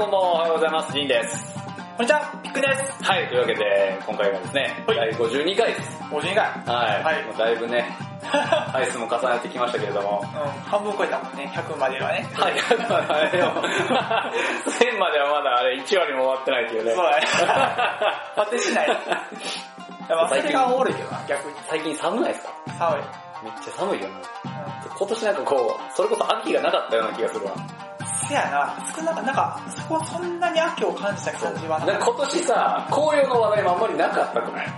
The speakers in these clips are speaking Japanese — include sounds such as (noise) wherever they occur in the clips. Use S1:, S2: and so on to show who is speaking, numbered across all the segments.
S1: こんばんは、おはようございます。ジンです。
S2: こんにちは、ピックです。
S1: はい、というわけで、今回がですね、
S2: はい
S1: 第52回です。
S2: 52回。
S1: はい。
S2: はい
S1: もうだいぶね、(laughs) 回数も重ねてきましたけれども、
S2: うん、半分超えたもんね、100まではね。
S1: はい、まだあれでも、(laughs) 1000まではまだあれ1割も終わってないっていうね。
S2: そうだね。(laughs) 当てしない。いやまあ、それがおもろいけどな、逆に。
S1: 最近寒ないですか？
S2: 寒い。
S1: めっちゃ寒いよね。
S2: う
S1: 今年なんかこう、それこそ秋がなかったような気がするわ。
S2: ん。せやな、少なかなんか、そこはそんなに秋を感じた感じはな
S1: か今年さ、紅葉の話題もあんまりなかったくない？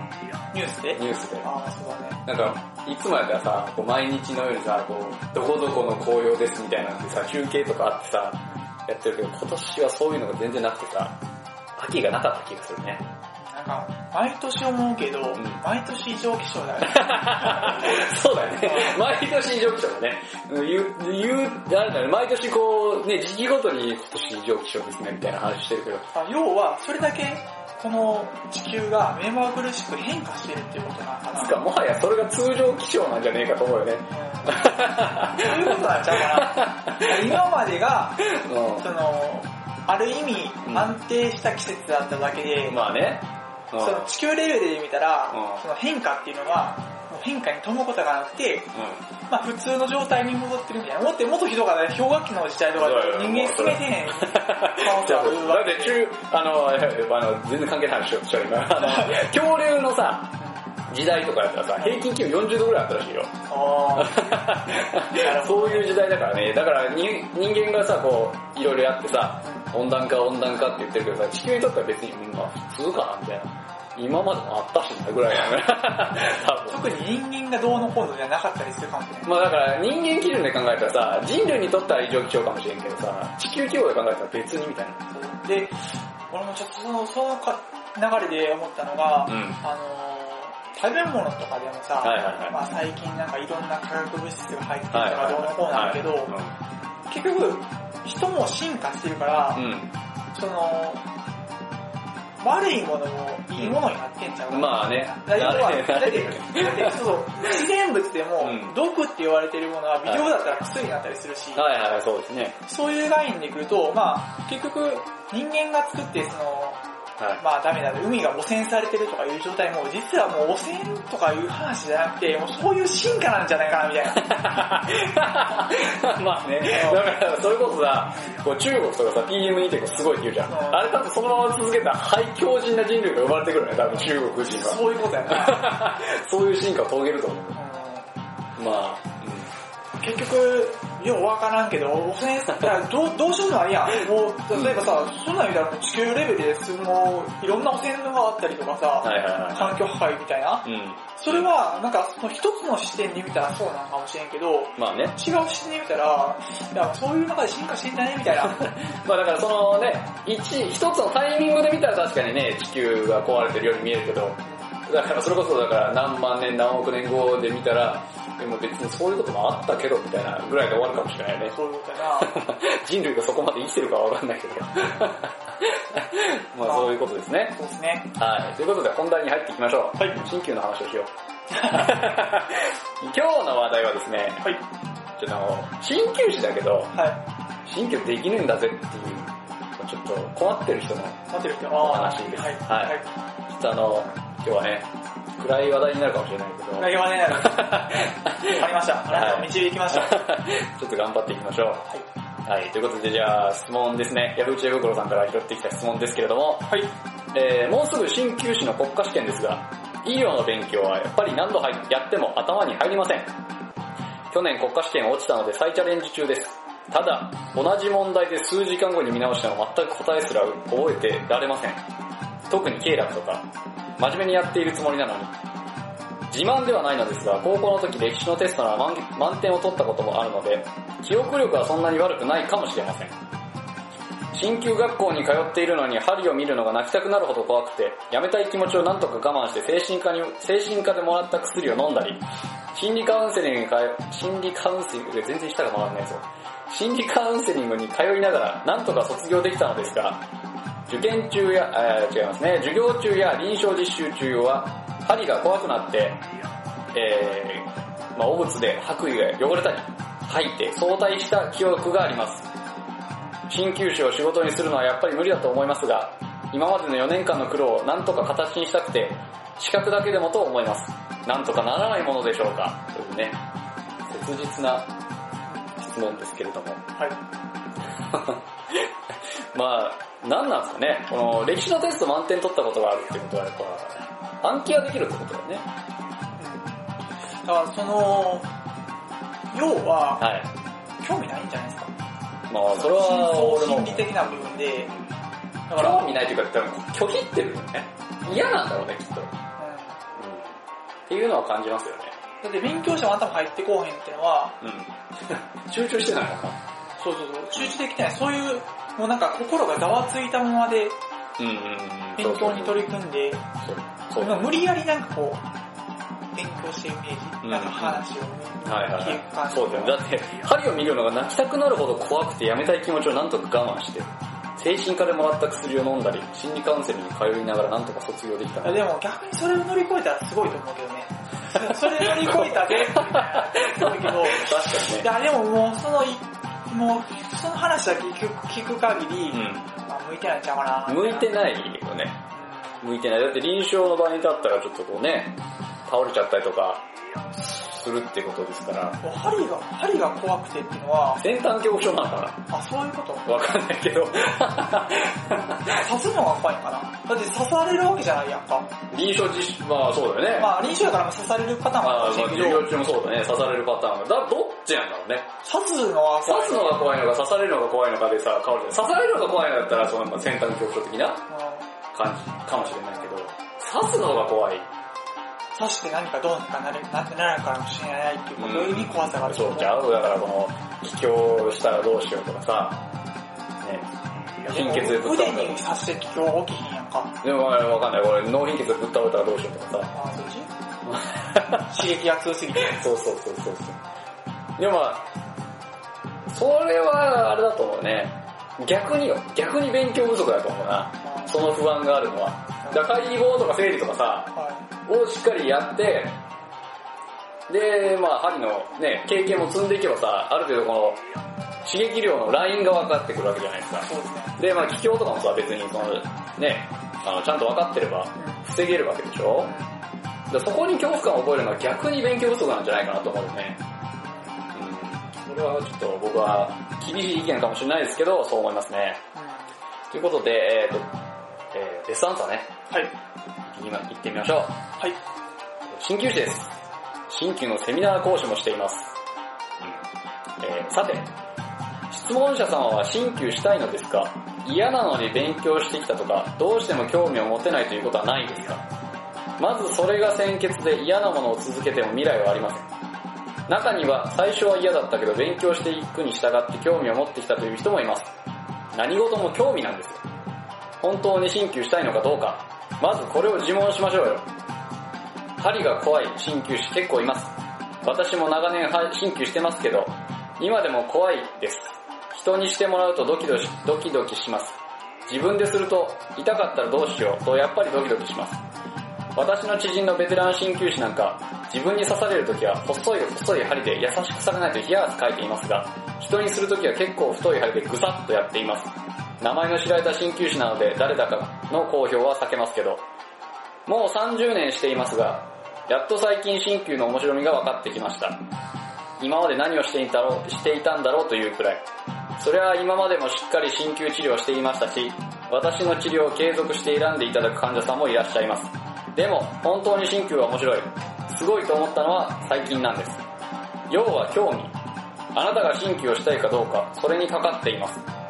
S2: ニュースで？
S1: ニュースで。
S2: ああ、そうだね。
S1: なんか、いつもやったらさ、こう毎日のようにさ、こう、どこどこの紅葉ですみたいなんでさ、中継とかあってさ、やってるけど、今年はそういうのが全然なくてさ、秋がなかった気がするね。
S2: なんか、毎年思うけど、
S1: ん
S2: 毎年異常気象だよね。(laughs)
S1: そうだよね。毎年異常気象だね。言う、言う、あれだね、毎年こう、ね、時期ごとに今年異常気象ですね、みたいな話してるけど、
S2: あ要は、それだけ、この地球が目まぐるしく変化してるっていうことなのかな。
S1: つかもはやそれが通常気象なんじゃねえかと思うよね。
S2: そういうことなんちゃうかな。(laughs) 今までが、
S1: う
S2: その、ある意味
S1: うん
S2: 安定した季節だっただけで、
S1: ん。まあね。うん
S2: その地球レベルで見たら、
S1: うん
S2: その変化っていうのが、変化に富むことがなくて、
S1: う
S2: まあ普通の状態に戻ってるみたいな。もっともっとひどかったね、氷河期の時代とかで人間住めてへん (laughs)
S1: だって中、あの、あの全然関係ない話をしちゃう今。(laughs) 恐竜のさ、時代とかやったらさ、平均気温40度ぐらいあったらしいよ。(laughs) そういう時代だからね。だからに人間がさ、こう、いろいろやってさ、温暖化温暖化って言ってるけどさ、地球にとっては別に、うんまあ普通かな、みたいな。今までもあったしな、ぐらいだね。(laughs)
S2: 特に人間がどうのこうのじゃなかったりするかもしれない。
S1: まあだから人間基準で考えたらさ、人類にとっては異常気象かもしれんけどさ、地球規模で考えたら別にみたいな。
S2: で、俺もちょっとその、そのか流れで思ったのが、
S1: うん。
S2: あのー、食べ物とかでもさ、
S1: はいはいはい
S2: まあ最近なんかいろんな化学物質が入ってるとかどうのこうのあるけど、結局、人も進化してるから、
S1: うん。
S2: その、悪いものもいいものになってんちゃうかな
S1: まあね。
S2: だ要は、だって、(laughs) そう自然物でも
S1: うん、
S2: 毒って言われてるものは微量だったら薬になったりするし、
S1: はいはい、そうですね。
S2: そういう概念でいくると、まあ結局、人間が作って、その、
S1: はい。
S2: まあダメだ、海が汚染されてるとかいう状態も、実はもう汚染とかいう話じゃなくて、もうそういう進化なんじゃないかな、みたいな。(laughs)
S1: まあね、だからそれこそさ、こう中国とかさ、PM2 ってすごいって言うじゃん。
S2: うん
S1: あれ多分そのまま続けたら、はい、強靭な人類が生まれてくるよね、多分中国人は。
S2: そういうことやな。(laughs)
S1: そういう進化を遂げると思う。
S2: うん
S1: まあ、
S2: 結局、ようわからんけど、汚染だからどう、どうしようもないやん。もう、例えばさ、そんなん言うたら地球レベルです、もう、いろんな汚染があったりとかさ、
S1: はいはいは
S2: 環境破壊みたいな。
S1: い。うん。
S2: それは、なんか、その一つの視点で見たらそうなのかもしれんけど、
S1: まあね。
S2: 違う視点で見たら、いや、そういう中で進化してんだね、みたいな。(laughs)
S1: まあだからそのね、一、一つのタイミングで見たら確かにね、地球が壊れてるように見えるけど、だからそれこそだから何万年何億年後で見たら、でも別にそういうこともあったけどみたいなぐらいで終わるかもしれないね。
S2: そういうことやな。(laughs)
S1: 人類がそこまで生きてるかはわかんないけど。(laughs) まあそういうことですね。
S2: そうですね。
S1: はい。ということで本題に入っていきましょう。
S2: はい
S1: 新旧の話をしよう。(laughs) 今日の話題はですね、
S2: はい。
S1: ちょっとあの、鍼灸師だけど、
S2: はい。
S1: 鍼灸できねえんだぜっていう、ちょっと困ってる人の
S2: 待ってる人。
S1: お話です
S2: はい。
S1: はい
S2: はい。
S1: ちょっとあの、今日はね、暗い話題になるかもしれないけど、
S2: 内容はね、(laughs) ありました。あなたを導きました。(laughs)
S1: ちょっと頑張っていきましょう。
S2: はい。
S1: はい、ということでじゃあ質問ですね。ヤフー知恵袋さんから拾ってきた質問ですけれども、
S2: はい。
S1: えー、もうすぐ鍼灸師の国家試験ですが、医療の勉強はやっぱり何度入やっても頭に入りません。去年国家試験落ちたので再チャレンジ中です。ただ、同じ問題で数時間後に見直しても全く答えすら覚えてられません。特に経絡とか、真面目にやっているつもりなのに。自慢ではないのですが、高校の時歴史のテストなら満満点を取ったこともあるので、記憶力はそんなに悪くないかもしれません。鍼灸学校に通っているのに針を見るのが泣きたくなるほど怖くて、やめたい気持ちをなんとか我慢して精神科に、精神科でもらった薬を飲んだり、心理カウンセリングに通い、心理カウンセリングで全然舌が回らないぞ。心理カウンセリングに通いながら、なんとか卒業できたのですが、受験中や、えー違いますね、授業中や臨床実習中は、針が怖くなって、えー、まあ、汚物で白衣が汚れたり、吐いて早退した記憶があります。鍼灸師を仕事にするのはやっぱり無理だと思いますが、今までの4年間の苦労をなんとか形にしたくて、資格だけでもと思います。なんとかならないものでしょうかというね、切実な質問ですけれども。
S2: はい。(laughs)
S1: まあ、何なんですかね。この歴史のテスト満点取ったことがあるってことはやっぱ、暗記はできるってことだよね。
S2: うん。だからその、要は、
S1: はい。
S2: 興味ないんじゃないですか。
S1: まあ、それは俺も
S2: 心理的な部分で、だから、
S1: 興味ないというか、拒否ってるよね。嫌なんだろうね、きっと。うん。
S2: うん
S1: っていうのは感じますよね。
S2: だって勉強しても頭入ってこうへんっていうのは、
S1: うん。(laughs) 集中してないのかな。
S2: そうそうそう、集中できてない。そういう、もうなんか心がざわついたままで。勉強に取り組んで、無理やりなんかこう、勉強してるイメージ、
S1: うん
S2: なんか話をね、
S1: はいはい
S2: 聞く感じ
S1: はい。そうだよ。だって、針を見るのが泣きたくなるほど怖くてやめたい気持ちをなんとか我慢して、精神科でもらった薬を飲んだり、心理カウンセリングに通いながらなんとか卒業できた
S2: でも逆にそれを乗り越えたらすごいと思うけどね。それ乗り越えたで、すごいけど、
S1: 確かにね。
S2: いやでももうそのい、もうその話だけ聞く聞く限り、
S1: う
S2: まあ、向いてないんちゃうかな。
S1: ん。向いてないよね。向いてない。だって臨床の場に立ったらちょっとこうね、倒れちゃったりとか、するってことですから、
S2: 針が、針が怖くてっていうのは、
S1: 先端恐怖症なのか
S2: あ、そういうこと？
S1: なわかんないけど。
S2: 刺すのが怖いんかな？だって刺されるわけじゃないやんか。
S1: 臨床実習、まあそうだよね。
S2: まあ臨床やから刺されるパターンもあ
S1: あまあ
S2: るしれんけど、
S1: 授業中もそうだね、刺されるパターンが。だ、どっちなんだろうね。
S2: 刺すのは怖い。
S1: 刺すのが怖いのか刺されるのが怖いのかでさ、変わるじゃん刺されるのが怖いのだったら、そのまあ先端恐怖症的な
S2: う
S1: 感じかもしれないけど、刺すのが怖い。
S2: ん刺して何かどうにかなる、なってなるかもしれないっていうことに怖さがあると思
S1: そうちゃうだからこの、気境したらどうしようとかさ、ね、貧血でぶっ
S2: 腕
S1: 倒れ
S2: に刺して今日起きひんやんか。
S1: でもまあわかんない。俺脳貧血でぶっ倒れたらどうしようとかさ。
S2: あ、そっち (laughs) 刺激が強すぎて。
S1: そうそうそうそうそう。でもまあ、それはあれだと思うね。逆によ。逆に勉強不足だと思うな。その不安があるのは。だから解剖とか生理とかさ、
S2: は
S1: をしっかりやって、で、まあ針のね、経験も積んでいけばさ、ある程度この刺激量のラインが分かってくるわけじゃないですか
S2: い。。そうですね。
S1: で、まあ気境とかもさ、別にその、ね、あの、ちゃんと分かってれば防げるわけでしょでそこに恐怖感を覚えるのは逆に勉強不足なんじゃないかなと思うよね。うん。それはちょっと僕は厳しい意見かもしれないですけど、そう思いますね。ということで、えっ、と、えー、ベストアンサーね、
S2: はい。
S1: 今行ってみましょう。
S2: はい。
S1: 鍼灸師です。鍼灸のセミナー講師もしています。えーさて、質問者様は鍼灸したいのですか？嫌なのに勉強してきたとか、どうしても興味を持てないということはないですか？まずそれが先決で嫌なものを続けても未来はありません。中には最初は嫌だったけど勉強していくに従って興味を持ってきたという人もいます。何事も興味なんですよ。本当に鍼灸したいのかどうか、まずこれを自問しましょうよ。針が怖い鍼灸師結構います。私も長年鍼灸してますけど、今でも怖いです。人にしてもらうとドキドキドキドキします。自分ですると痛かったらどうしようとやっぱりドキドキします。私の知人のベテラン鍼灸師なんか、自分に刺されるときは細い細い針で優しくされないと冷や汗かいていますが、人にするときは結構太い針でぐさっとやっています。名前の知られた鍼灸師なので誰だかの公表は避けますけど、もう30年していますが、やっと最近鍼灸の面白みが分かってきました。今まで何をしていたろうしていたんだろうというくらい。それは今までもしっかり鍼灸治療していましたし、私の治療を継続して選んでいただく患者さんもいらっしゃいます。でも、本当に鍼灸は面白い。すごいと思ったのは最近なんです。要は興味。あなたが鍼灸をしたいかどうか、それにかかっています。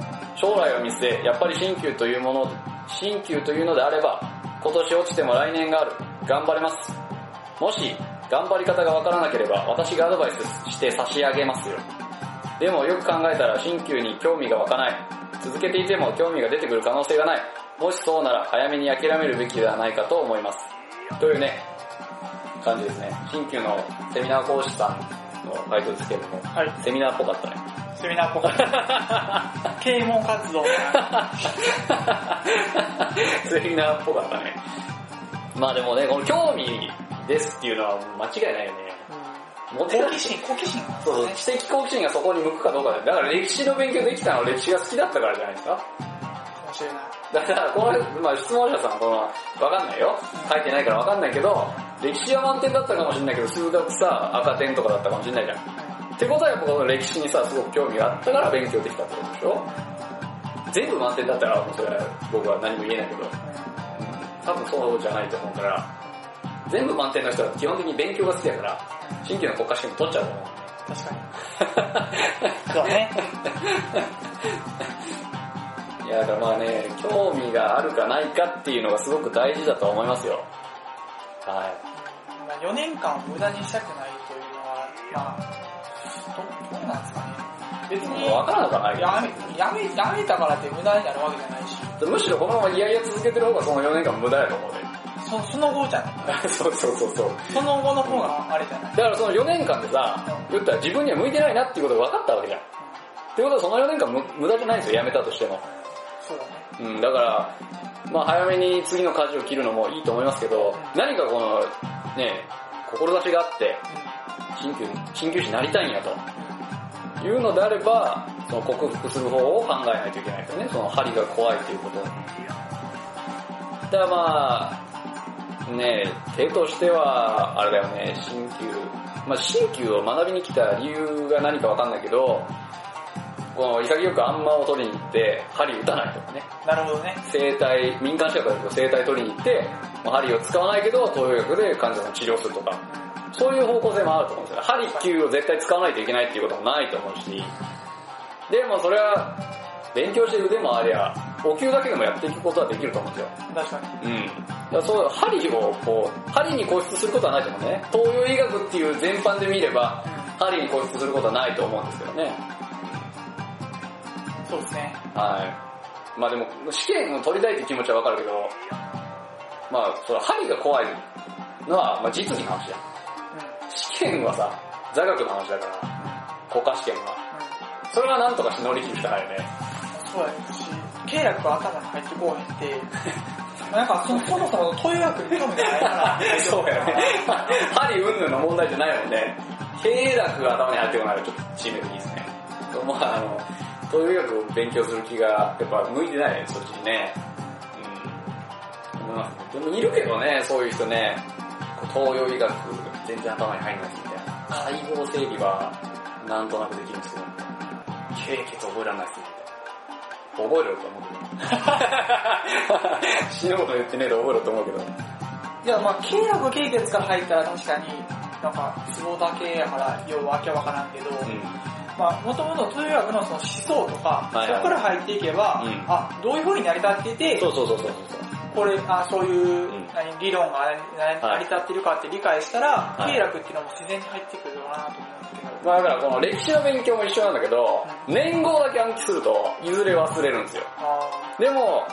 S1: 将来を見据え、やっぱり鍼灸というもの、鍼灸というのであれば、今年落ちても来年がある。頑張れます。もし、頑張り方がわからなければ、私がアドバイスして差し上げますよ。でもよく考えたら鍼灸に興味が湧かない。続けていても興味が出てくる可能性がない。もしそうなら早めに諦めるべきではないかと思います。というね、感じですね。鍼灸のセミナー講師さんの回答ですけれども、
S2: はい。
S1: セミナーっぽかったね。
S2: セミナーっぽかった。啓蒙活動。
S1: セミナーっぽかったね。まあでもね、この興味ですっていうのは間違いないよね。
S2: 好奇心、好奇心が
S1: そうそう、知的好奇心がそこに向くかどうかで。だから歴史の勉強できたのは歴史が好きだったからじゃないですか。
S2: かもしれない。
S1: だから、この、まあ質問者さん、この、わかんないよ。書いてないからわかんないけど、歴史は満点だったかもしれないけど、数学さ、赤点とかだったかもしれないじゃん。ってことはやっぱこの歴史にさ、すごく興味があったから勉強できたってことでしょ？全部満点だったら、それは僕は何も言えないけど、多分そうじゃないと思うから、全部満点の人は基本的に勉強が好きだから、新規の国家試験も取っちゃうと思う。
S2: 確かに。そうね。
S1: いや、だからまあね、興味があるかないかっていうのがすごく大事だと思いますよ。は
S2: まあ4年間を無駄にしたくないというのは、まあ、別
S1: い。
S2: に、
S1: わからなくはないけど
S2: やめ、やめ、やめたからって無駄になるわけじゃないし、
S1: むしろこのままいやいや続けてる方がその4年間無駄やと思うね。
S2: そその後じゃない。
S1: そうそうそうそう。
S2: その後の方があれじゃない。
S1: だからその4年間でさ、言ったら自分には向いてないなっていうことが分かったわけじゃん。ってことはその4年間無無駄じゃないんですよ、辞めたとしても。
S2: そうだね。
S1: うん、だから、まあ早めに次の舵を切るのもいいと思いますけど、何かこの、ね、志があって、鍼灸、鍼灸師になりたいんやと。いうのであれば、その克服する方を考えないといけないですよね。その針が怖いということ。だからまあ、ね手としては、あれだよね、鍼灸。まあ鍼灸を学びに来た理由が何かわかんないけど、この潔くあんまを取りに行って、針打たないとかね。
S2: なるほどね。
S1: 生体、民間資格だけど生体取りに行って、まあ針を使わないけど、東洋薬で患者さんを治療するとか、そういう方向性もあると思うんですよね。針灸を絶対使わないといけないっていうこともないと思うし、でもそれは、勉強して腕もありゃ、お灸だけでもやっていくことはできると思うんですよ。
S2: 確かに。
S1: うん。だからそう、針をこう、針に固執することはないと思うね。東洋医学っていう全般で見れば、針に固執することはないと思うんですけどね。
S2: そうですね。
S1: はい。まあでも、試験を取りたいって気持ちはわかるけど、まあ、その針が怖いのは、まあ実技の話じゃん。試験はさ、座学の話だから、国家試験は。それはなんとかして乗り切るしかないよね。
S2: そうやし、経絡が頭に入ってこうへんって、(laughs) なんかそそもそも東洋学に興味がないから、
S1: そうやね。針云々の問題じゃないもんね。経絡が頭に入ってこないとちょっと致命的ですね。まああの、東洋医学を勉強する気がやっぱ向いてないね、そっちにね。うん。思いますね。でもいるけどね、そういう人ね。東洋医学全然頭に入んないみたいな。解剖整理はなんとなくできるんですけど、経血覚えられないですみたいな。覚えろよと思うけど。(laughs) 死ぬこと言ってねえで覚えろと思うけど。
S2: いや、まあ、経絡経血から入ったら確かに、なんか、ツボだけやから、ようわけわからんけど、
S1: うん。
S2: まあ、もともと東洋学のその思想とか、
S1: はいはい。
S2: そこから入っていけば、
S1: うん。
S2: あ、どういう風に成り立ってて、
S1: そうそうそうそう。
S2: これ、あそういう、
S1: うん。
S2: 何理論が何成り立ってるかって理解したら、
S1: はい。
S2: 経絡っていうのも自然に入ってくるのかなと思うんですけど、
S1: まあだからこの歴史の勉強も一緒なんだけど、年号だけ暗記すると、いずれ忘れるんですよ。
S2: あ
S1: でも、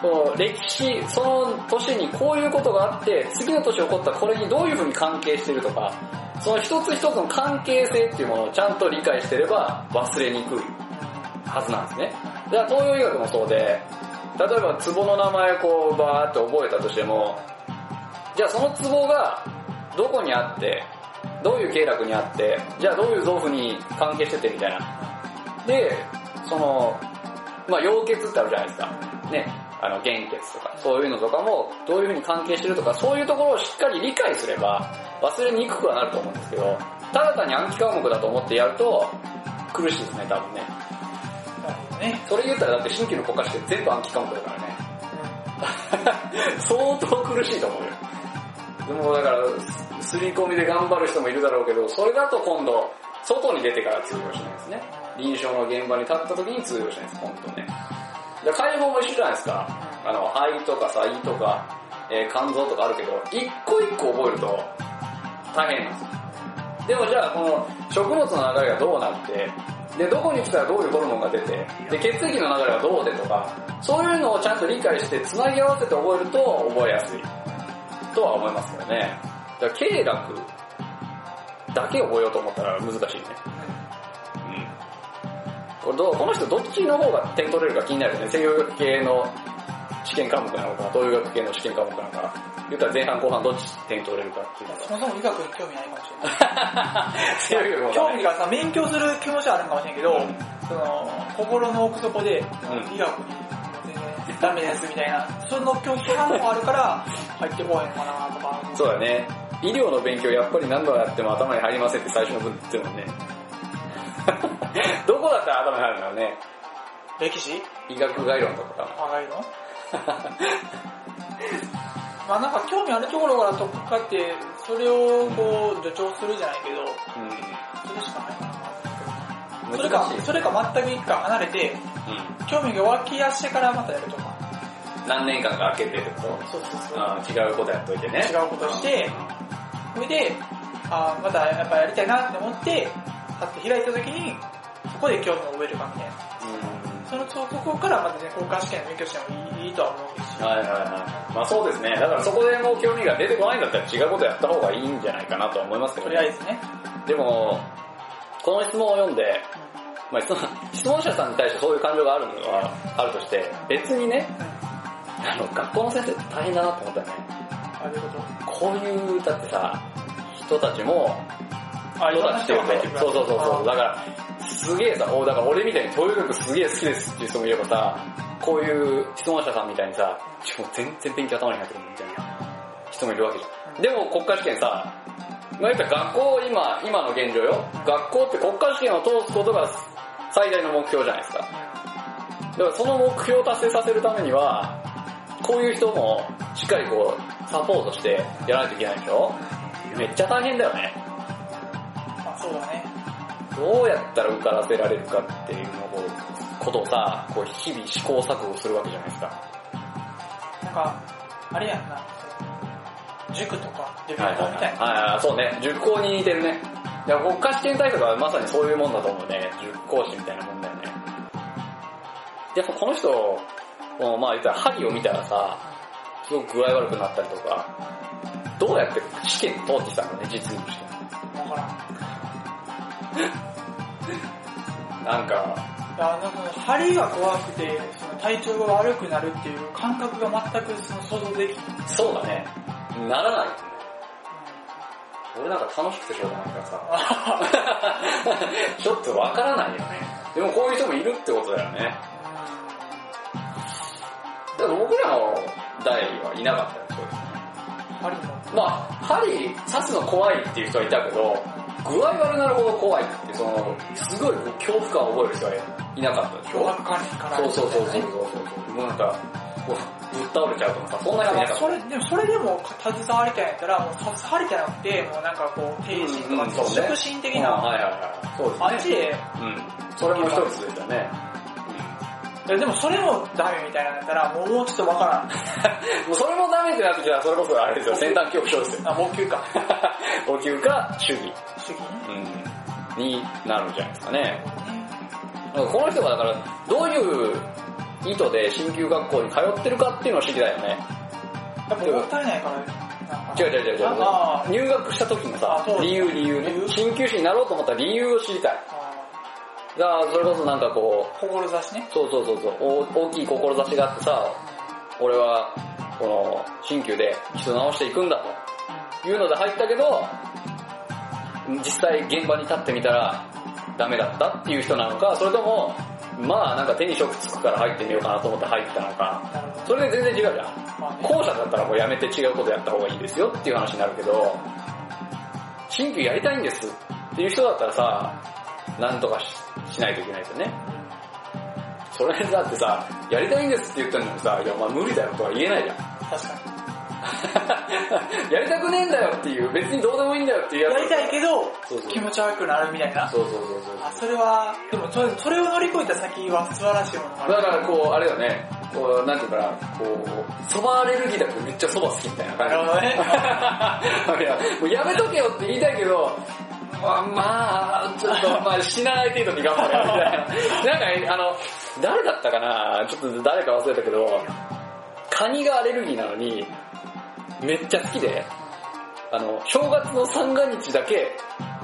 S1: この歴史、その年にこういうことがあって、次の年起こったこれにどういうふうに関係してるとか、その一つ一つの関係性っていうものをちゃんと理解してれば忘れにくいはずなんですね。だから東洋医学もそうで、例えば壺の名前をこうバーって覚えたとしても、じゃあその壺がどこにあって、どういう経絡にあって、じゃあどういう臓腑に関係しててみたいな。で、その、まあ、溶血ってあるじゃないですか。ね。あの、原血とか、そういうのとかも、どういう風に関係してるとか、そういうところをしっかり理解すれば、忘れにくくはなると思うんですけど、ただ単に暗記科目だと思ってやると、苦しいですね、多分ね。
S2: なるほどね。
S1: それ言ったらだって新規の国家試験全部暗記科目だからね。(laughs) 相当苦しいと思うよ。でもだから、すすり込みで頑張る人もいるだろうけど、それだと今度、外に出てから通用しないですね。臨床の現場に立った時に通用しないです、本当ね。で解剖も一緒じゃないですか。あの、肺とか肺とか、えー肝臓とかあるけど、一個一個覚えると大変なんです。でもじゃあ、この食物の流れがどうなって、で、どこに来たらどういうホルモンが出て、で、血液の流れはどうでとか、そういうのをちゃんと理解して、繋ぎ合わせて覚えると覚えやすい。とは思いますよね。だから、経絡だけ覚えようと思ったら難しいね。うん。これどうこの人どっちの方が点取れるか気になるよね。西洋系の試験科目なのか、東洋学系の試験科目なのか、言ったら前半後半どっち点取れるかっていうの
S2: そもそも医学に興味ないかもしれない。(laughs)
S1: 強いよ
S2: 興味がさ、勉強する気持ちはあるかもしれんけど、
S1: うん
S2: その、心の奥底で、
S1: ん
S2: 医学に全然ダメですみたいな、その拒否反応あるから、入ってこへんかなとか。
S1: そうだね。医療の勉強やっぱり何度やっても頭に入りませんって最初の文言ってるもんね。(laughs) どこだったら頭に入るんだろうね？
S2: 歴史？
S1: 医学概論とかか
S2: 上がるのまあなんか興味あるところから取っかかって、それをこう助長するじゃないけど、
S1: な。
S2: それしかない。それかそれか全く一回離れて、
S1: うん。
S2: 興味が湧き出してからまたやるとか。
S1: 何年間か空けてってこと
S2: そうそうそう。
S1: 違うことやっといてね。
S2: 違うことして、それで、あーまたやっぱやりたいなって思って、パッて開いた時に、そこで興味を覚えるかみたいな。そのそこからまたね、交換試験の勉強してもいいいいとは思うんです
S1: うん。
S2: よ。
S1: はいはいはい。まあそうですね。だからそこでもう興味が出てこないんだったら違うことやった方がいいんじゃないかなとは思いますけどね。
S2: とりあえずね。
S1: でも、この質問を読んで、まあ質問 (laughs) 質問者さんに対してそういう感情があるのはあるとして、別にね、あの、学校の先生って大変だなと思ったよね。
S2: ああいうこと？
S1: こういう、だってさ、人たちも、
S2: あ、
S1: 人たちっていう
S2: 人が入ってくる。
S1: とそうそうそうそう。だから、すげえさ、おだから俺みたいに東洋学すげえ好きですっていう人もいればさ、こういう質問者さんみたいにさ、ちょ全然勉強頭に入ってくるみたいな人もいるわけじゃん。でも国家試験さ、まあ学校、今、今の現状よ。学校って国家試験を通すことが最大の目標じゃないですか。だからその目標を達成させるためには、こういう人もしっかりこう、サポートしてやらないといけないでしょめっちゃ大変だよね。
S2: まあそうだね。
S1: どうやったら受からせられるかっていうのを、ことをさ、こう日々試行錯誤するわけじゃないですか。
S2: なんか、あれやんな。塾とか、予
S1: はいはい
S2: 備校みたいな。
S1: はいはい、そうね。塾講に似てるね。いや、国家試験対策はまさにそういうもんだと思うね。塾講師みたいなもんだよね。やっぱこの人、まあ言ったら針を見たらさ、すごく具合悪くなったりとか、どうやって試験通ってきたのね、実務して。
S2: わからん。
S1: なんか、
S2: いや、なんか、針が怖くて、その体調が悪くなるっていう感覚が全くその想像できない。
S1: そうだね。ならない。俺なんか楽しくてしょうがないからさ。(laughs) ちょっとわからないよね。でもこういう人もいるってことだよね。だから僕らの代はいなかったよ、そういう
S2: 針も。
S1: まあ、針刺すの怖いっていう人はいたけど、具合悪くなるほど怖いって、その、すごいこう恐怖感を覚える人はいなかったでしょ
S2: 脅迫観念から。
S1: そうそうそうそうそうそう。もうなんか、こう、ぶっ倒れちゃうとかさ、そんな人いなかった。
S2: それ、でもそれでも携わりたいんやったら、もう刺す針じゃなくて、もうなんかこう、低心とか、
S1: うんそうね
S2: 触診的
S1: うん
S2: な、
S1: はいはいはい。そうですね。
S2: あっちで、
S1: うん。それも一つですよね。
S2: でもそれもダメみたいなんだったら、もうちょっとわからん。(laughs)
S1: もうそれもダメってなってきたら、それこそあれですよ、先端恐怖症ですよ。
S2: あ、もう級か。(laughs)
S1: お給か主義、
S2: 主義？ね。
S1: うん、になるんじゃないですかね。この人がだから、どういう意図で進級学校に通ってるかっていうのを知りたいよね。
S2: やっぱもったいないから、なんか
S1: 違う違う違う違う入学した時のさ理由理由ね
S2: 理由？
S1: 進級士になろうと思った理由を知りたい。
S2: あ
S1: だから、それこそなんかこう、
S2: 志ね。
S1: そうそうそうそう、お大きい志があってさ、俺は、この、新旧で人直していくんだというので入ったけど、実際現場に立ってみたらダメだったっていう人なのか、それとも、まあなんか手に職つくから入ってみようかなと思って入ったのか。それで全然違うじゃん。後者だったらもうやめて違うことやった方がいいですよっていう話になるけど、新旧やりたいんですっていう人だったらさ、なんとかししないといけないですよね。それだってさ、やりたいんですって言ったのにさ、いやお前無理だよとは言えないじゃん。
S2: 確かに。(laughs)
S1: やりたくねえんだよっていう、別にどうでもいいんだよっていうやつ。
S2: やりたいけど
S1: そうそう、
S2: 気持ち悪くなるみたいな。
S1: そうそうそうそう。
S2: あ、それは、でもそれそれを乗り越えた先は素晴らしいものがある。
S1: だからこう、あれよね、こう、なんていうかな、こう、蕎麦アレルギーだけどめっちゃ蕎麦好きみたいな感じ。
S2: なるほどね (laughs)
S1: いや、もうやめとけよって言いたいけど、まあ、まあ、ちょっと、まあ、死なない程度に頑張れよみたいな。なんか、あの、誰だったかな？ちょっと誰か忘れたけど、カニがアレルギーなのに、めっちゃ好きで、あの、正月の三が日だけ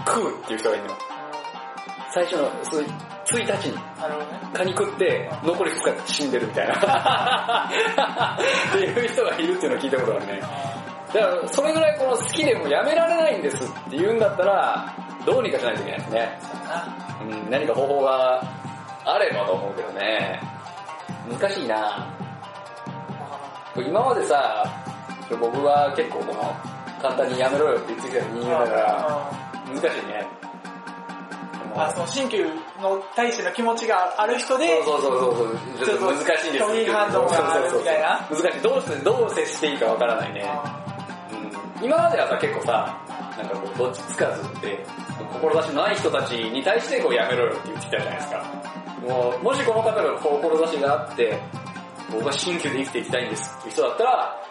S1: 食うっていう人がいるの。最初の、そう1日に。カニ食って、残り2日死んでるみたいな。っていう人がいるっていうのを聞いたことあるね。だから、それぐらいこの好きでもやめられないんですって言うんだったら、どうにかしないといけないですね。
S2: そう
S1: ん、何か方法があればと思うけどね。難しいな今までさ、僕は結構この、簡単にやめろよって言ってきた人間だから、難しいね。
S2: あ、その新旧の対しての気持ちがある人で、
S1: そうそうそうそう、ちょっと難しいです
S2: 拒否反応があるみたいな
S1: 難しい。どうどう接していいかわからないね。うん、今まではさ、結構さ、なんかこう、どっちつかずって、志のない人たちに対してこうやめろよって言ってきたじゃないですか。もう、もしこの方が志があって、僕は新旧で生きていきたいんですっていう人だったら、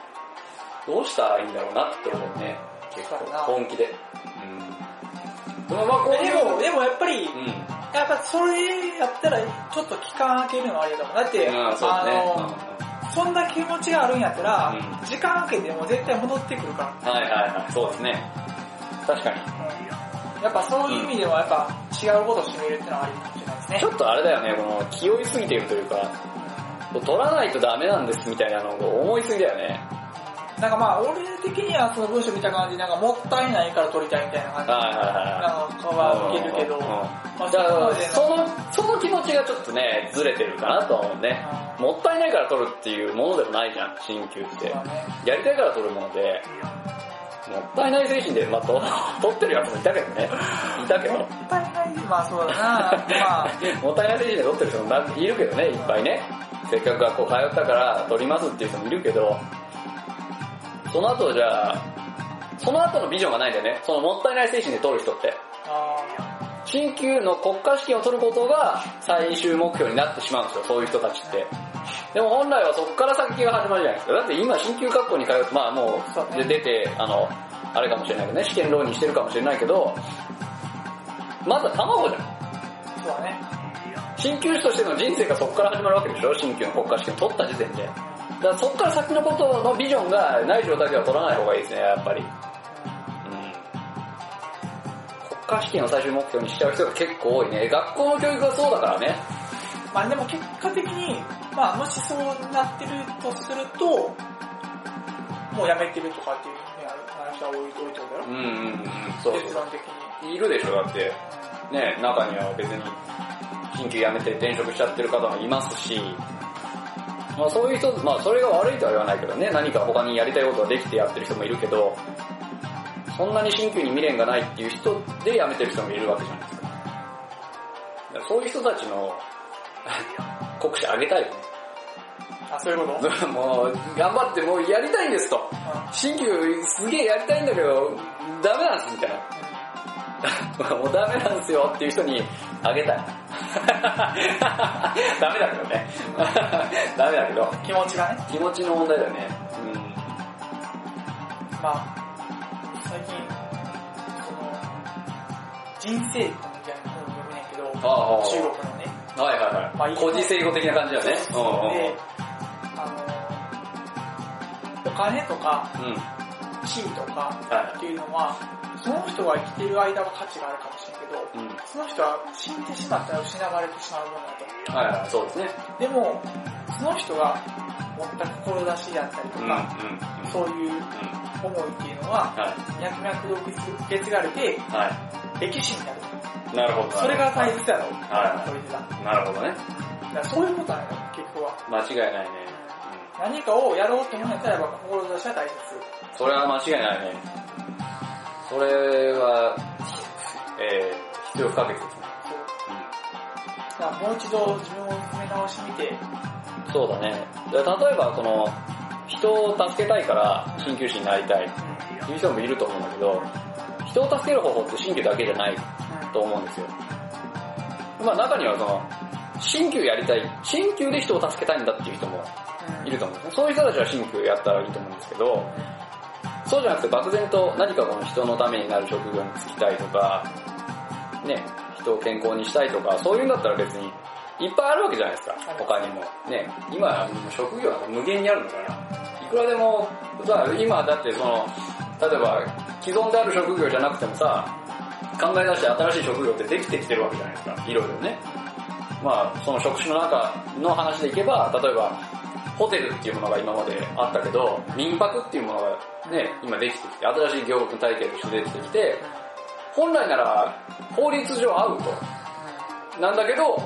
S1: どうしたらいいんだろうなって思うね。結構本気で。うん。でもまあこ。
S2: でも、でもやっぱり、
S1: うん。
S2: やっぱそれやったらちょっっと期間空けるのはありだと思う。だって、
S1: うん、そうね。
S2: の、そんな気持ちがあるんやったら、
S1: うん
S2: 時間空けても絶対戻ってくるから。
S1: はいはいはい、そうですね。確かに。
S2: やっぱそういう意味ではやっぱ違うことをしてみるってのはありかもしれないですね
S1: ち。ょっとあれだよね、この気負いすぎてるというか、取らないとダメなんですみたいなのを思いすぎだよね。
S2: なんかまあ俺的にはその文章見た感じ、なんかもったいないから撮りたいみたいな感じ。
S1: はいはいはいはい。
S2: なんかは受けるけど、
S1: うん
S2: まあ
S1: だから
S2: そ
S1: の、その気持ちがちょっとね、ずれてるかなとは思うね。もったいないから取るっていうものでもないじゃん、鍼灸ってやりたいから取るもので、もったいない精神で、まあ、と取ってるやつもいたけどね。いたけど。
S2: もったいない、まあそうだな。(laughs) まあ、
S1: もったいない精神で取ってる人もないるけどね、いっぱいね。せっかく学校通ったから取りますっていう人もいるけど、その後じゃあ、その後のビジョンがないんだよね。そのもったいない精神で取る人って。
S2: あ
S1: 新旧の国家試験を取ることが最終目標になってしまうんですよ、そういう人たちって。でも本来はそこから先が始まるじゃないですか。だって今新旧学校に通って、まあもう、で出て、あの、あれかもしれないけどね、試験浪人してるかもしれないけど、まずは卵じゃん。
S2: ーそうだね。
S1: 鍼灸師としての人生がそこから始まるわけでしょ？鍼灸の国家試験取った時点で。だからそこから先のことのビジョンがない状態では取らない方がいいですね、やっぱり。試験を最終目標にしちゃう人が結構多いね。学校の教育がそうだからね。
S2: まあでも結果的に、まあもしそうなってるとすると、もうやめてるとかっていうふうに話は置いといておいたよ
S1: う。んうんうん。そう
S2: 結論的に。
S1: いるでしょ、だって。ね、中には別に、鍼灸やめて転職しちゃってる方もいますし、まあそういう人、まあそれが悪いとは言わないけどね、何か他にやりたいことができてやってる人もいるけど、そんなに鍼灸に未練がないっていう人で辞めてる人もいるわけじゃないですか。だからそういう人たちの (laughs) 国試あげたいよね。
S2: あ、そういうこと？(laughs)
S1: もう、頑張ってもうやりたいんですと。鍼灸すげえやりたいんだけど、ダメなんですみたいな。(laughs) もうダメなんですよっていう人にあげたい。ダメだけどね。ダメだけど、
S2: 気持ちがね。
S1: 気持ちの問題だよね。うん。
S2: まあ、最近、その、人生みたいな本を読むねんけど、中国のね。
S1: はいはいはい。
S2: まあいい
S1: 古事成語的な感じだよね。
S2: で、あの、お金とか
S1: うん。うん。
S2: 地位とか
S1: は
S2: っていうのは、その人が生きてる間は価値があるかもしれんけど、
S1: い。うん。
S2: その人は死んでしまったら失われてしまうものだ
S1: はいはい、そうですね。
S2: と。でも、その人が持った志だったりと
S1: うん。うん。
S2: か、そういう
S1: うん。
S2: 思いっていうのは、
S1: は
S2: 脈々と受け継がれて、歴史になる。
S1: い。なるほど。
S2: それが大切だろう。
S1: はい。なるほどね。
S2: そういうことなんだよ、結局は。
S1: 間違いないね。
S2: 何かをやろうと思うんやったら、やっぱ志は大切。
S1: それは間違いないね。それは、えー、必要不可欠ですね。
S2: そうだからもう一度自分を見つめ直してみて、
S1: うん、そうだね。例えば、その、人を助けたいから鍼灸師になりたいっていう人もいると思うんだけど、人を助ける方法って鍼灸だけじゃないと思うんですよ。まあ中にはその、鍼灸やりたい、鍼灸で人を助けたいんだっていう人もいると思うんですね。そういう人たちは鍼灸やったらいいと思うんですけど、そうじゃなくて漠然と何かこの人のためになる職業に就きたいとか、ね、人を健康にしたいとか、そういうんだったら別にいっぱいあるわけじゃないですか、他にも。ね、今職業なんか無限にあるのから、いくらでも、さ今だってその、例えば既存である職業じゃなくてもさ、考え出して新しい職業ってできてきてるわけじゃないですか、いろいろね。まあ、その職種の中の話でいけば、例えば、ホテルっていうものが今まであったけど、民泊っていうものがね、今できてきて、新しい業務体系として出てきて、本来なら法律上アウトなんだけど、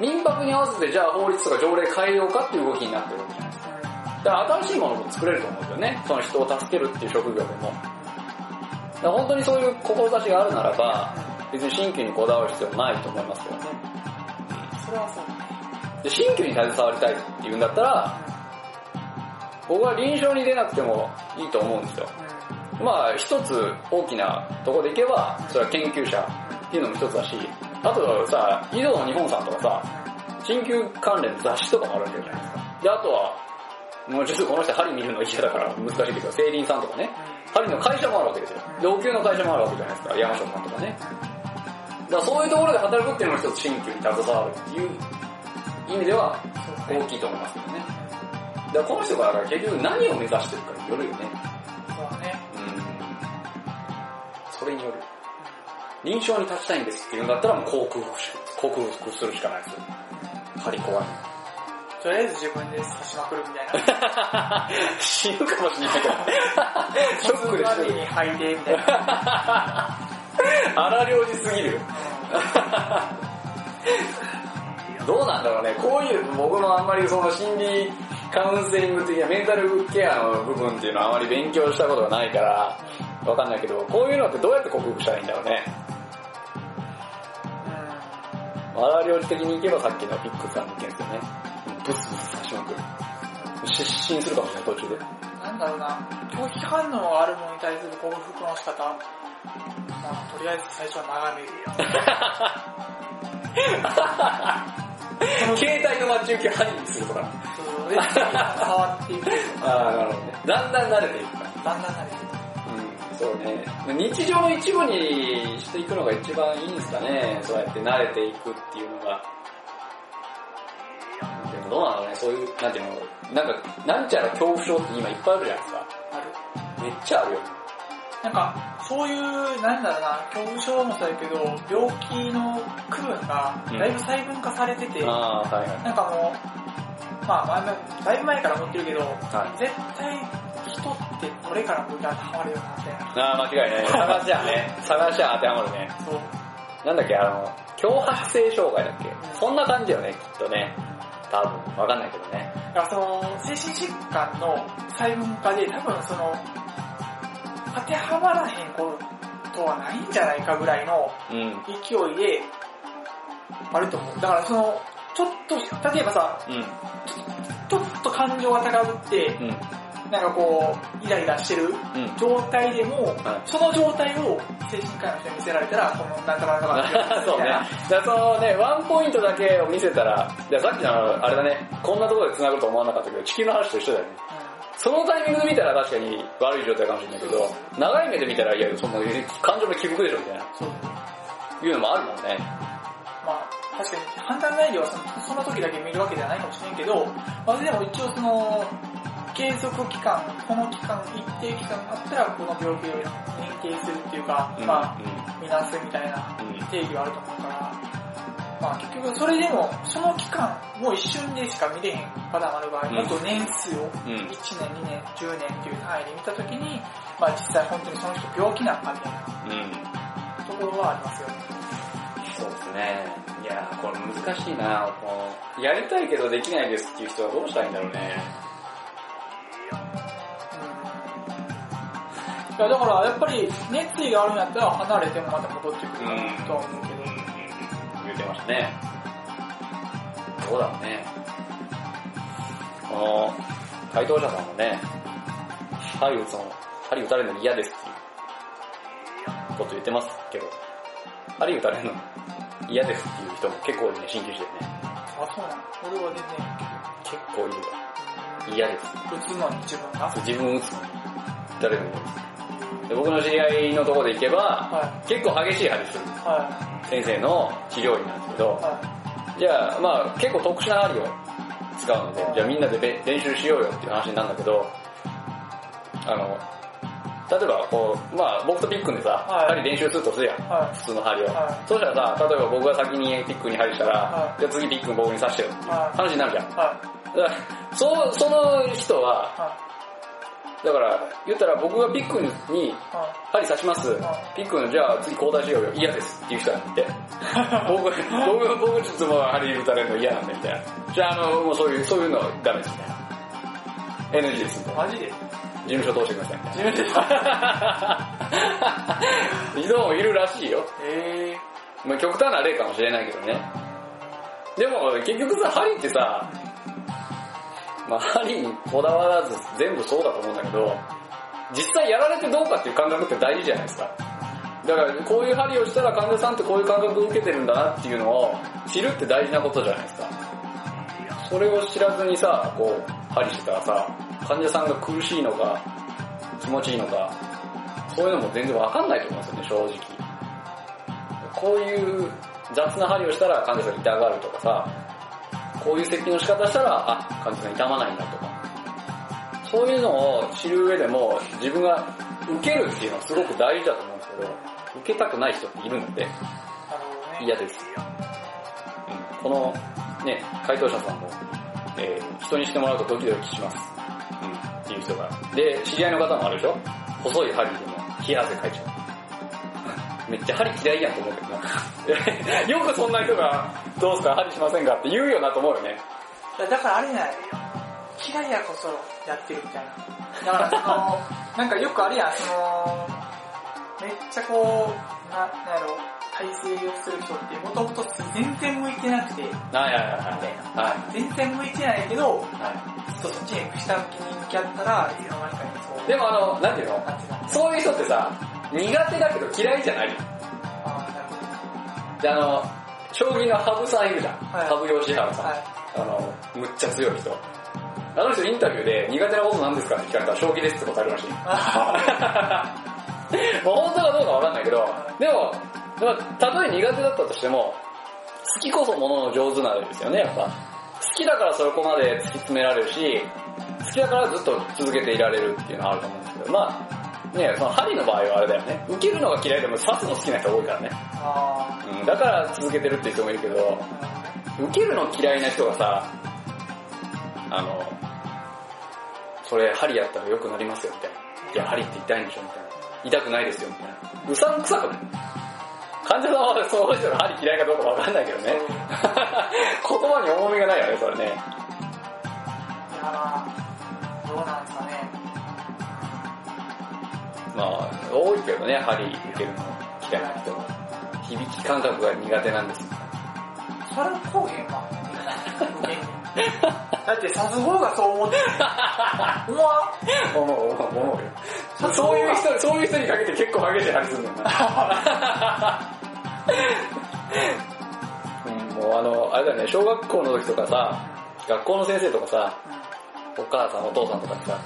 S1: 民泊に合わせてじゃあ法律とか条例変えようかっていう動きになってるわけじゃないですか。だから新しいものも作れると思うんですよね。その人を助けるっていう職業でも。だから本当にそういう志があるならば、別に新旧にこだわる必要ないと思いますけどね。
S2: それはそう。
S1: で新旧に携わりたいって言うんだったら、僕は臨床に出なくてもいいと思うんですよ。まあ一つ大きなところでいけば、それは研究者っていうのも一つだし、あとはさ、医療の日本さんとかさ、鍼灸関連の雑誌とかもあるわけじゃないですか。で、あとは、もうちょっとこの人針見るの嫌だから難しいけど、聖林さんとかね、針の会社もあるわけですよ。で、お給の会社もあるわけじゃないですか、山下さんとかね。だからそういうところで働くっていうのも一つ鍼灸に携わるっていう意味では大きいと思いますけどね。だからこの人が結局何を目指してるかによるよね。
S2: そうだね。
S1: うん。それによる。臨床に立ちたいんですって言うんだったらもう克服し、克服するしかないですよ。針怖い。
S2: とりあえず自分で刺しまくるみたいな。
S1: 死ぬかもしれないから。ショックで
S2: ま
S1: 死ぬ。
S2: でに吐いてみたいな。
S1: 荒療治すぎる。どうなんだろうね。こういう、僕もあんまりその心理カウンセリング的なメンタルケアの部分っていうのはあまり勉強したことがないから、わかんないけど、こういうのってどうやって克服したらいいんだろうね。荒療治的にいけばさっきのピックさんの件ですよね。ブスブス刺しまくる。失神するかもしれない、途中で。
S2: うん。なんだろうな、拒否反応があるものに対する克服の仕方。まあ、とりあえず最初は眺めるよ。
S1: 携帯の待ち受け針にするとか。
S2: そうで、触っていく。
S1: ああ、なるほどね。だんだん慣れていくから。
S2: だんだん慣れて
S1: うん、そうね。日常の一部にしていくのが一番いいんですかね。そうやって慣れていくっていうのが。でもどうなのね、そういう、なんていうの、なんか、なんちゃら恐怖症って今いっぱいあるじゃないですか。
S2: ある。
S1: めっちゃあるよ。
S2: なんか、そういう、なんだろうな、恐怖症もそうだけど、病気の区分がだいぶ細分化されてて、
S1: ああ、はいはい。
S2: なんかもう、まあ前々、だいぶ前から思ってるけど、
S1: はい
S2: 絶対人ってどれから向かってハマるよな、みたいな。
S1: ああ、間違いない。探しゃね。探しゃ当てはまるね。
S2: そう。
S1: なんだっけ、あの、強迫性障害だっけ？そんな感じよね、きっとね。多分、わかんないけどね。
S2: だからその、精神疾患の細分化で多分その、当てはまらへんことはないんじゃないかぐらいの
S1: うん。
S2: 勢いで、あると思う。だからその、ちょっと、例えばさ、
S1: うん。
S2: ちょっと感情が高ぶって、
S1: うん。
S2: なんかこう、イライラしてる
S1: うん。
S2: 状態でも、
S1: はい
S2: その状態を精神科医の人に見せられたら、このなんとかなんと (laughs)
S1: そうね。だそのね、ワンポイントだけを見せたら、じゃあさっきのあれだね、こんなところで繋ぐと思わなかったけど、地球の話と一緒だよね。そのタイミングで見たら確かに悪い状態かもしれないけど、長い目で見たら、いや、その感情の起伏でしょみたいな、
S2: そう。
S1: いうのもあるもんね。
S2: まあ、確かに判断材料はそのその時だけ見るわけではないかもしれんけど、まあでも一応その、継続期間、この期間、一定期間あったらこの病気を認定するっていうか、
S1: うん
S2: まあ、見なすみたいな
S1: うん。
S2: 定義はあると思うから、まあ結局それでも、その期間、もう一瞬でしか見れへんパターンもある場合、
S1: うん
S2: もっと年数を
S1: うん。うん。
S2: 1年、2年、10年っていう単位で見たときに、まあ実際本当にその人病気なんかみたいな
S1: うん。
S2: ところはありますよね。
S1: そうですね。いやー、これ難しいなこうやりたいけどできないですっていう人はどうしたらいいんだろうね。
S2: いやだからやっぱり熱意があるんやったら離れてもまた戻ってくるとは思うけど、
S1: 言ってましたね。どうだろうね。この、回答者さん。もね、針打つの、針打たれるの嫌ですってこと言ってますけど、針打たれるの嫌ですっていう人も結構いるね、鍼灸師でね。
S2: あ、そうなの俺は全然
S1: 結構いるわ。嫌です。
S2: 打つのに自分が。
S1: 自分打つのに打たれるので僕の知り合いのところで行けば、
S2: は
S1: 結構激しい針する
S2: い。は
S1: 先生の治療院なんですけど
S2: い。、は
S1: じゃあ、まあ結構特殊な針を使うので、じゃあみんなでべ練習しようよっていう話になるんだけど、あの、例えばこう、まあ僕とピックンでさ、
S2: はい
S1: 針練習するとするやん。
S2: は
S1: 普通の針を。
S2: はい
S1: そうしたらさ、例えば僕が先にピックに針したら、
S2: はい
S1: じゃあ次ピックン僕に刺してよっていう
S2: はい
S1: 話になるじゃん。だからそその人は、
S2: い。は
S1: だから言ったら僕がピックンに針刺します。ピックンじゃあ次交代しようよ。嫌ですっていう人がいて。(laughs) 僕、僕、僕ちょっともう針打たれるの嫌なんでみたいな。じゃああの、もうそういう、そういうのダメですみたいな。NG です。
S2: マジで？
S1: 事務所通してくださいみたいな。
S2: 自分で
S1: 人もいるらしいよ。
S2: え
S1: まあ、極端な例かもしれないけどね。でも結局さ、針ってさ、まあ針にこだわらず全部そうだと思うんだけど、実際やられてどうかっていう感覚って大事じゃないですか。だからこういう針をしたら患者さんってこういう感覚を受けてるんだなっていうのを知るって大事なことじゃないですか。それを知らずにさ、こう、針してたらさ、患者さんが苦しいのか、気持ちいいのか、そういうのも全然わかんないと思うんですよね、正直。こういう雑な針をしたら患者さん痛がるとかさ、こういう設計の仕方したら、あ、患者さん痛まないんだとか。そういうのを知る上でも、自分が受けるっていうのはすごく大事だと思うんですけど、受けたくない人っているので。嫌です。うん、このね、回答者さんも、えー人にしてもらうとドキドキします。うん、っていう人が。で、知り合いの方もあるでしょ？細い針でも冷や汗かいちゃう。めっちゃ針嫌いやんと思うけどな。(laughs) よくそんな人が、どうすか針しませんかって言うよなと思うよね。
S2: だからあれじゃない嫌いやこそやってるみたいな。だからその、なんかよくあるやん、その、めっちゃこう、な、なんやろ、体勢をする人ってもともと全然向いてなくて、み
S1: はいはいはい
S2: たいな。
S1: はい。
S2: 全然向いてないけど、
S1: はい。
S2: ちょっとそっちに下向きに向き合ったら、いつの間にかにそう。
S1: でもあの、なんていうの？
S2: なんていうの？
S1: そういう人ってさ、苦手だけど嫌いじゃないで、あの、将棋の羽生さんいるじゃん。
S2: はい
S1: 羽生善治さん。
S2: ど。はい。
S1: あの、むっちゃ強い人。あの人インタビューで苦手なことなんですかって聞かれたら将棋ですって答えるらしい。まあ (laughs) 本当かどうかわかんないけど、でも、でもたとえ苦手だったとしても、好きこそものの上手なんですよね、やっぱ。好きだからそこまで突き詰められるし、好きだからずっと続けていられるっていうのはあると思うんですけど、まあ、ね、その針の場合はあれだよね。受けるのが嫌いでも刺すの好きな人多いからね。
S2: あ
S1: うん、だから続けてるって人もいるけど、受けるの嫌いな人がさ、あの、それ針やったら良くなりますよみたいな。いや、針って痛いんでしょみたいな。痛くないですよみたいな。うさんくさくない？患者さんはその人の針嫌いかどうかわかんないけどね。言葉に重みがないよね、それね。
S2: いやー、どうなんですかね。
S1: まあ、多いけどね、針受けるの嫌いな人。響き感覚が苦手なんですよ。
S2: それはこうへんわ。(laughs) だって、さす方がそう思ってる。思わん？
S1: 思う、思う、思うよ。そういう人、そういう人にかけて結構激しい針するんだよな。(laughs) うん、もうあの、あれだよね、小学校の時とかさ、学校の先生とかさ、お母さんお父さんとかにさ、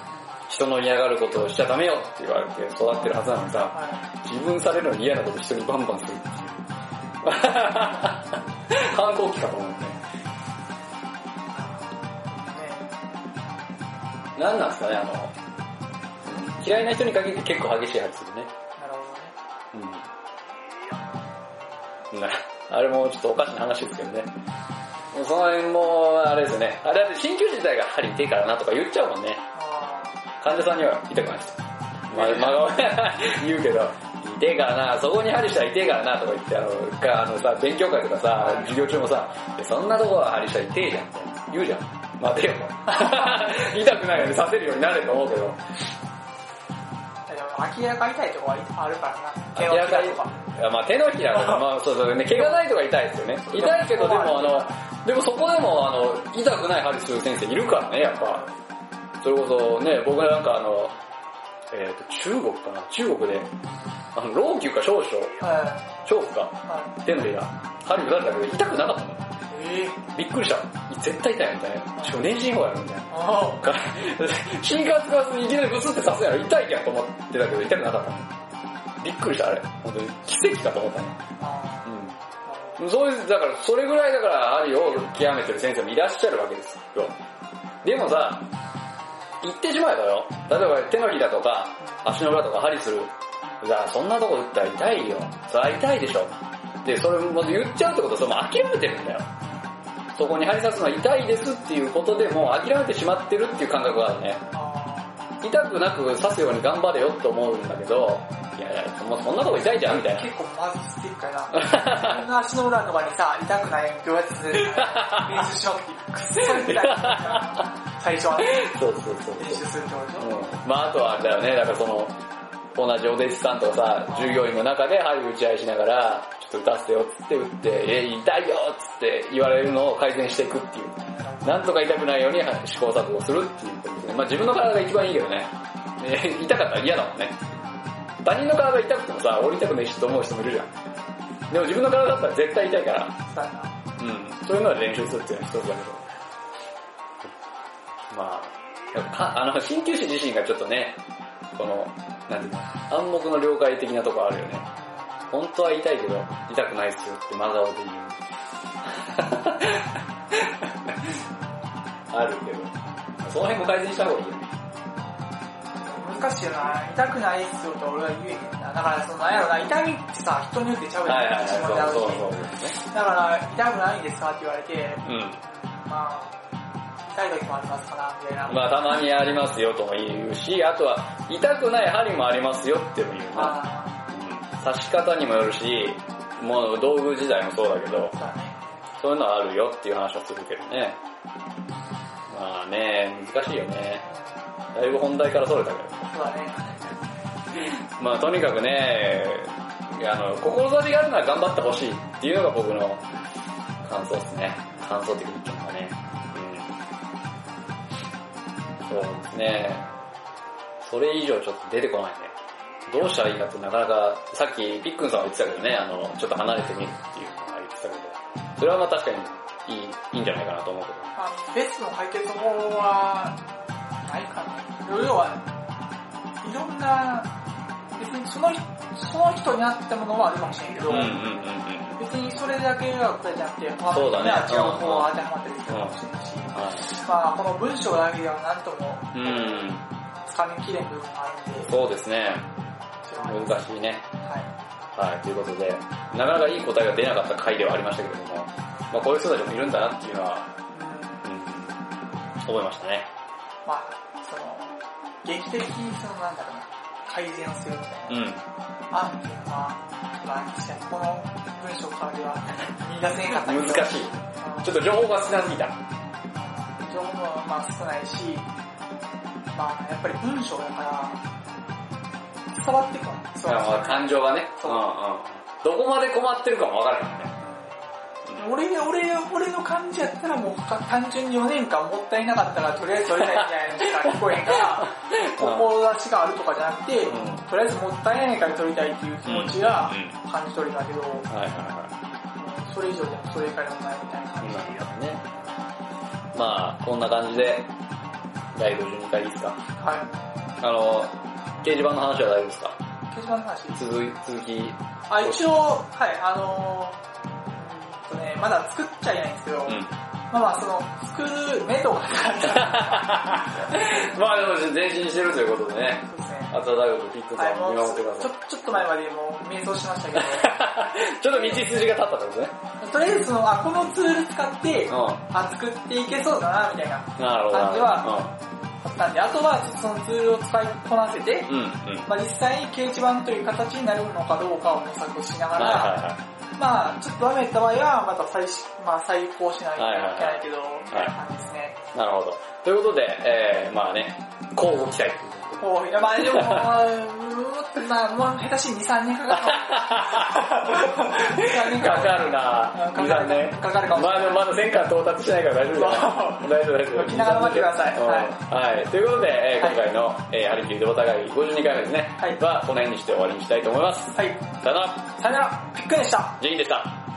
S1: 人の嫌がることをしちゃダメよって言われて育ってるはずなのにさ、
S2: は
S1: 自分されるのに嫌なこと人にバンバンするっていう。反抗期かと思うね。
S2: い。ね
S1: 何なんですかね、あの、嫌いな人に限って結構激しい針するね。
S2: なるほどね。
S1: うん。なあれもちょっとおかしな話ですけどね。もうその辺も、あれですよね。あれだって鍼灸師自体が針痛いからなとか言っちゃうもんね。
S2: あ
S1: 患者さんには痛くないです。まあ、真顔 (laughs) 言うけど、痛いからな、そこに針したら痛いからなとか言って、あの、かあのさ、勉強会とかさ、授業中もさ、そんなとこは針したら痛いじゃんって言うじゃん。待てよと。(laughs) 痛くないようにさせるようになれと思うけど、
S2: 明らか痛いとこはあるからな。手
S1: 明らか。いやまあ手のひらとか、(laughs) まあそうそうね、毛がないとか痛いですよね。痛いけどでもあの、でもそこでもあの、痛くない針する先生いるからね、やっぱ。それこそね、僕なんかあの、えっ、と、中国かな？中国で、あの、老朽か少々、
S2: は
S1: 長婦か、
S2: い。は
S1: 手のひら、針打たれたけど痛くなかったの。
S2: い。ええ
S1: びっくりした。絶対痛いみたいな。しかも年進法やるみたいな。
S2: あ
S1: から (laughs) 新幹使わずにいきなりブスって刺すやろ痛いやんと思ってたけど痛くなかったの。びっくりした、あれ。本当に奇跡かと思ったね。
S2: あ。
S1: うん。そういう、だから、それぐらいだから、針を極めてる先生もいらっしゃるわけですよ。でもさ、言ってしまえばよ、例えば手のひらとか、足の裏とか針する。じゃあそんなとこ打ったら痛いよ。それは痛いでしょ。で、それも言っちゃうってことはそれも諦めてるんだよ。そこに針刺すのは痛いですっていうことでもう諦めてしまってるっていう感覚があるね。
S2: あ
S1: 痛くなく刺すように頑張れよって思うんだけど、いやいや、もうそんなとこ痛いじゃんみたいな。
S2: 結構マジスティックやな。(laughs) 自分の足の裏とかにさ、痛くないようにどうやって練習しようって、くっそ痛い。最初はね、
S1: そうそうそう
S2: 練習するってことでしょ。
S1: うんまああとはあれだよね、だからその、同じお弟子さんとかさ、従業員の中で針打ち合いしながら、ちょっと打たせてよっつって打って、え、痛いよっつって言われるのを改善していくっていう。なんとか痛くないように試行錯誤するっていうことで。まあ自分の体が一番いいけどね。え痛かったら嫌だもんね。他人の体が痛くてもさ、折りたくないしと思う人もいるじゃん。でも自分の体だったら絶対痛いから、
S2: そう
S1: ん。そういうので練習するっていうのは一つだけど。まあ、あの、鍼灸師自身がちょっとね、この、なんていうの、暗黙の了解的なとこあるよね。本当は痛いけど、痛くないっすよって真顔で言う。(laughs) あるけど、その辺も改善した方がいいよね。
S2: 難しいよな。痛くないっすよと俺は言えへんな。だからそのなんやろな、痛みってさ、人によってちゃうやん。
S1: はいはいはい、そうそうそうね。
S2: だから、痛くないんですかって言われて、
S1: うん。
S2: まあ、痛い時もありますかな、みたいな。
S1: まあたまにありますよとも言うし、あとは痛くない針もありますよっても言うな。
S2: まあ、
S1: 刺し方にもよるし、もう道具自体もそうだけど、
S2: そう
S1: いうのはあるよっていう話はするけどね。まあね、難しいよね。だいぶ本題からそれたけど。まあとにかくね、あの、志があるなら頑張ってほしいっていうのが僕の感想ですね。感想的に言ったのがね。うん。そうですね。それ以上ちょっと出てこないね。どうしたらいいかってなかなか、さっきピックンさんは言ってたけどね、あの、ちょっと離れてみるっていうのが言ってたけど、それはまあ確かにいい、いいんじゃないかなと思うけど。
S2: まあ、ベストの解決法は、ないかな。要は、いろんな、別にその人その人に合ったものはあるかもしれんけど、
S1: うんうんうんうん。
S2: 別にそれだけが答えじゃなくて、他
S1: そうだね
S2: の人には違う方が当てはまったりするかもしれないし、
S1: は
S2: まあこの文章だけでは何とも
S1: い。うん。
S2: つかみきれん部分があるんで、
S1: そうですね。難しいね。
S2: はい。
S1: はい、ということで、なかなかいい答えが出なかった回ではありましたけれども、まあこういう人たちもいるんだなっていうのは、
S2: うん
S1: うん、思いましたね。
S2: まあ、その、劇的にそのなんだろうな、改善するみたいな
S1: うん。
S2: 案っていうのは、まあ、確かにこの文章からでは見出せんかったけど
S1: 難しい。
S2: うん
S1: ちょっと情報が少なすぎた。
S2: 情報もまあ少ないし、まあやっぱり文章だから、伝わってくるそう
S1: まあ感情がね。
S2: そう
S1: うんうん。どこまで困ってるかもわからないね。
S2: 俺、俺、俺の感じやったらもう単純に4年間もったいなかったからとりあえず取りたいみたいなのしか聞こえんから、(laughs) 志があるとかじゃなくて、
S1: うん
S2: とりあえずもったいないから取りたいっていう気持ちが
S1: うん
S2: 感じ取るんだけど、
S1: はいはいは
S2: それ以上でもそれ以下でもないみたいな感
S1: い。
S2: じ
S1: なるほどね。まあ、こんな感じで、第52回ですか？
S2: はい。
S1: あの、掲示板の話は大丈夫ですか？
S2: 掲示板の話？
S1: 続い続き、
S2: あ、一応、はい、あのー、とね、まだ作っちゃいないんですけど、
S1: うん。
S2: まあまあその、作る目とかがあったら、(laughs)
S1: まあでも前進してるということでね、
S2: そうですね。
S1: あと大学ピック
S2: はい、
S1: さん見守ってください。
S2: ちょちょっと前までもう瞑想しましたけど、(laughs)
S1: ちょっと道筋が立ったってことね。
S2: とりあえずその、あ、このツール使って、
S1: う
S2: あ、作っていけそうだな、みたいな。感じはあったんで、あとはそのツールを使いこなせて、
S1: うん。うん、うん。
S2: まあ実際に掲示板という形になるのかどうかを模索しながら、
S1: はいはいはい。
S2: まあちょっとダメだった場合は、また再し、まあ再考しないといけないけど、みたいな感じですね。
S1: なるほど。ということで、えー、まあね、交互期待。
S2: こう、いやまあでも、(laughs) うーんまあ、もう下手しい2、3年かかるかも。2、3年
S1: かか
S2: る。
S1: るな
S2: うんかかる
S1: 2、3年。
S2: かかるかもしれない
S1: まだまだ1000巻到達してないから大丈夫だよ。大丈夫大丈夫。
S2: 気長に待ってください
S1: うんはい。ということで、今回の、えー、ハリキューでお互い52回目ですね。
S2: はい
S1: は、この辺にして終わりにしたいと思います。
S2: はい。
S1: さよなら。
S2: さよなら、ピックでした。
S1: ジェインでした。